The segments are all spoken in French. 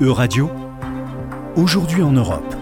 E-Radio, aujourd'hui en Europe.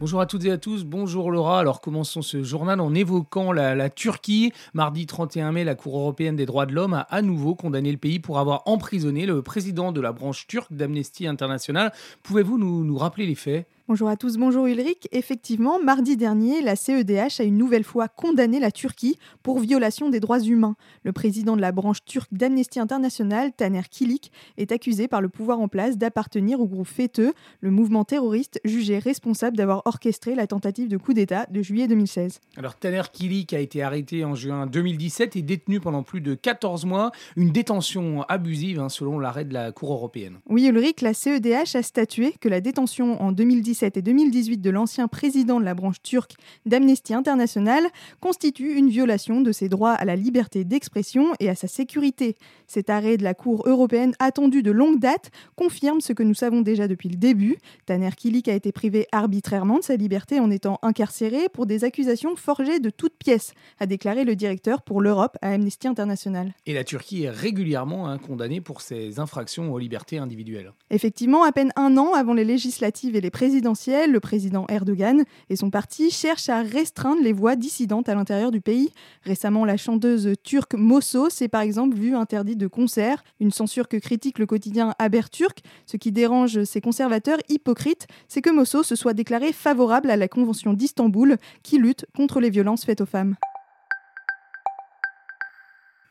Bonjour à toutes et à tous, bonjour Laura. Alors commençons ce journal en évoquant la, Turquie. Mardi 31 mai, la Cour européenne des droits de l'homme a à nouveau condamné le pays pour avoir emprisonné le président de la branche turque d'Amnesty International. Pouvez-vous nous, nous rappeler les faits? Bonjour à tous, bonjour Ulrich. Effectivement, mardi dernier, la CEDH a une nouvelle fois condamné la Turquie pour violation des droits humains. Le président de la branche turque d'Amnesty International, Taner Kilik, est accusé par le pouvoir en place d'appartenir au groupe FETÖ, le mouvement terroriste jugé responsable d'avoir orchestré la tentative de coup d'État de juillet 2016. Alors Taner Kilik a été arrêté en juin 2017 et détenu pendant plus de 14 mois, une détention abusive hein, selon l'arrêt de la Cour européenne. Oui Ulrich, la CEDH a statué que la détention en 2017 et 2018 de l'ancien président de la branche turque d'Amnesty International constitue une violation de ses droits à la liberté d'expression et à sa sécurité. Cet arrêt de la Cour européenne attendu de longue date confirme ce que nous savons déjà depuis le début. Taner Kilik a été privé arbitrairement de sa liberté en étant incarcéré pour des accusations forgées de toutes pièces, a déclaré le directeur pour l'Europe à Amnesty International. Et la Turquie est régulièrement hein, condamnée pour ses infractions aux libertés individuelles. Effectivement, à peine un an avant les législatives et les présidentielles, le président Erdogan et son parti cherchent à restreindre les voix dissidentes à l'intérieur du pays. Récemment, la chanteuse turque Mosso s'est par exemple vue interdite de concert, une censure que critique le quotidien Haberturk. Ce qui dérange ces conservateurs hypocrites, c'est que Mosso se soit déclaré favorable à la Convention d'Istanbul qui lutte contre les violences faites aux femmes.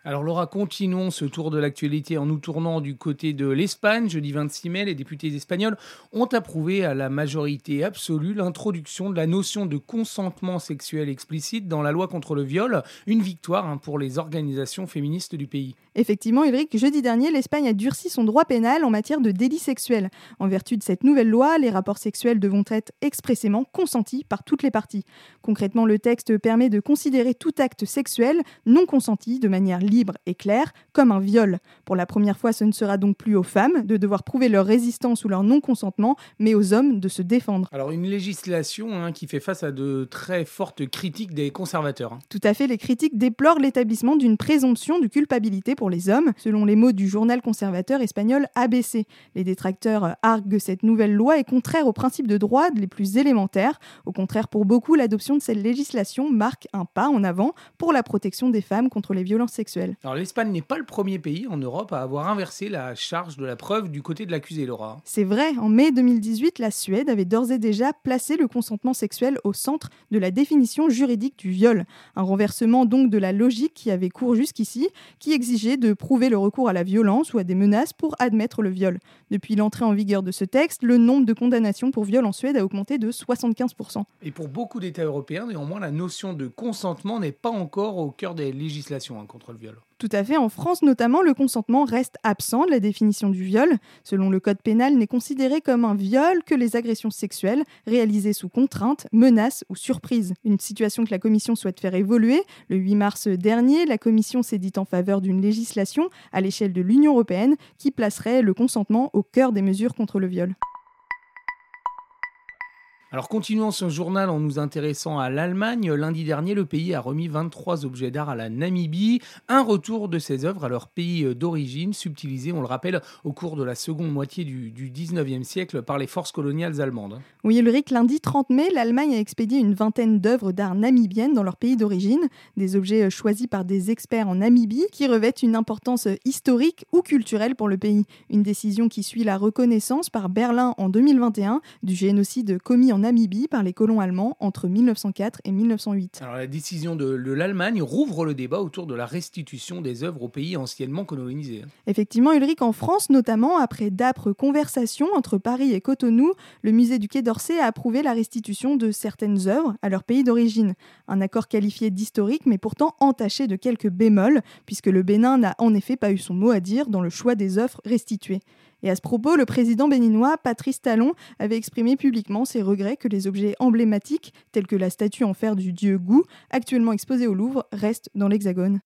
Alors Laura, continuons ce tour de l'actualité en nous tournant du côté de l'Espagne. Jeudi 26 mai, les députés espagnols ont approuvé à la majorité absolue l'introduction de la notion de consentement sexuel explicite dans la loi contre le viol, une victoire hein, pour les organisations féministes du pays. Effectivement, Ulrich, jeudi dernier, l'Espagne a durci son droit pénal en matière de délit sexuel. En vertu de cette nouvelle loi, les rapports sexuels devront être expressément consentis par toutes les parties. Concrètement, le texte permet de considérer tout acte sexuel non consenti de manière libre libre et clair, comme un viol. Pour la première fois, ce ne sera donc plus aux femmes de devoir prouver leur résistance ou leur non-consentement, mais aux hommes de se défendre. Alors une législation hein, qui fait face à de très fortes critiques des conservateurs. Hein. Tout à fait, les critiques déplorent l'établissement d'une présomption de culpabilité pour les hommes, selon les mots du journal conservateur espagnol ABC. Les détracteurs arguent que cette nouvelle loi est contraire aux principes de droit les plus élémentaires. Au contraire, pour beaucoup, l'adoption de cette législation marque un pas en avant pour la protection des femmes contre les violences sexuelles. Alors l'Espagne n'est pas le premier pays en Europe à avoir inversé la charge de la preuve du côté de l'accusé, Laura. C'est vrai, en mai 2018, la Suède avait d'ores et déjà placé le consentement sexuel au centre de la définition juridique du viol. Un renversement donc de la logique qui avait cours jusqu'ici, qui exigeait de prouver le recours à la violence ou à des menaces pour admettre le viol. Depuis l'entrée en vigueur de ce texte, le nombre de condamnations pour viol en Suède a augmenté de 75%. Et pour beaucoup d'États européens, néanmoins, la notion de consentement n'est pas encore au cœur des législations hein, contre le viol. Tout à fait. En France notamment, le consentement reste absent de la définition du viol. Selon le Code pénal, n'est considéré comme un viol que les agressions sexuelles réalisées sous contrainte, menace ou surprise. Une situation que la Commission souhaite faire évoluer. Le 8 mars dernier, la Commission s'est dit en faveur d'une législation à l'échelle de l'Union européenne qui placerait le consentement au cœur des mesures contre le viol. Alors continuons ce journal en nous intéressant à l'Allemagne. Lundi dernier, le pays a remis 23 objets d'art à la Namibie, un retour de ces œuvres à leur pays d'origine, subtilisé, on le rappelle, au cours de la seconde moitié du, 19e siècle par les forces coloniales allemandes. Oui, Ulrich, lundi 30 mai, l'Allemagne a expédié une vingtaine d'œuvres d'art namibiennes dans leur pays d'origine, des objets choisis par des experts en Namibie qui revêtent une importance historique ou culturelle pour le pays. Une décision qui suit la reconnaissance par Berlin en 2021 du génocide commis en Namibie par les colons allemands entre 1904 et 1908. Alors la décision de, l'Allemagne rouvre le débat autour de la restitution des œuvres aux pays anciennement colonisés. Effectivement, Ulrich, en France notamment, après d'âpres conversations entre Paris et Cotonou, le musée du Quai d'Orsay a approuvé la restitution de certaines œuvres à leur pays d'origine. Un accord qualifié d'historique, mais pourtant entaché de quelques bémols, puisque le Bénin n'a en effet pas eu son mot à dire dans le choix des œuvres restituées. Et à ce propos, le président béninois, Patrice Talon, avait exprimé publiquement ses regrets que les objets emblématiques, tels que la statue en fer du dieu Gou, actuellement exposée au Louvre, restent dans l'Hexagone.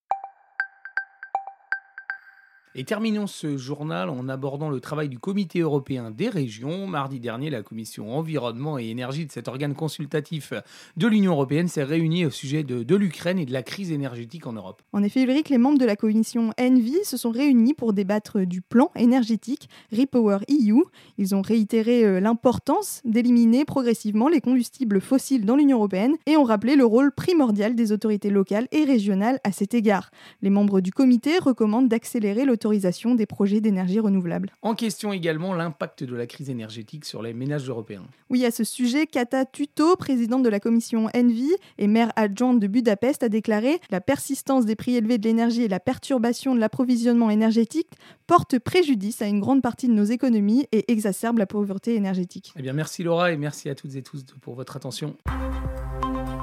Et terminons ce journal en abordant le travail du Comité européen des régions. Mardi dernier, la Commission environnement et énergie de cet organe consultatif de l'Union européenne s'est réunie au sujet de, de l'Ukraine et de la crise énergétique en Europe. En effet, Ulrich, les membres de la commission ENVI se sont réunis pour débattre du plan énergétique Repower EU. Ils ont réitéré euh, l'importance d'éliminer progressivement les combustibles fossiles dans l'Union européenne et ont rappelé le rôle primordial des autorités locales et régionales à cet égard. Les membres du comité recommandent d'accélérer l'autorisation des projets d'énergie renouvelable. En question également l'impact de la crise énergétique sur les ménages européens. Oui, à ce sujet, Kata Tuto, présidente de la commission ENVI et maire adjointe de Budapest, a déclaré La persistance des prix élevés de l'énergie et la perturbation de l'approvisionnement énergétique portent préjudice à une grande partie de nos économies et exacerbent la pauvreté énergétique. Eh bien, merci Laura et merci à toutes et tous pour votre attention.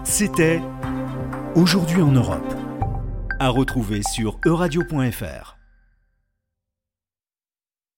C'était Aujourd'hui en Europe. À retrouver sur euradio.fr.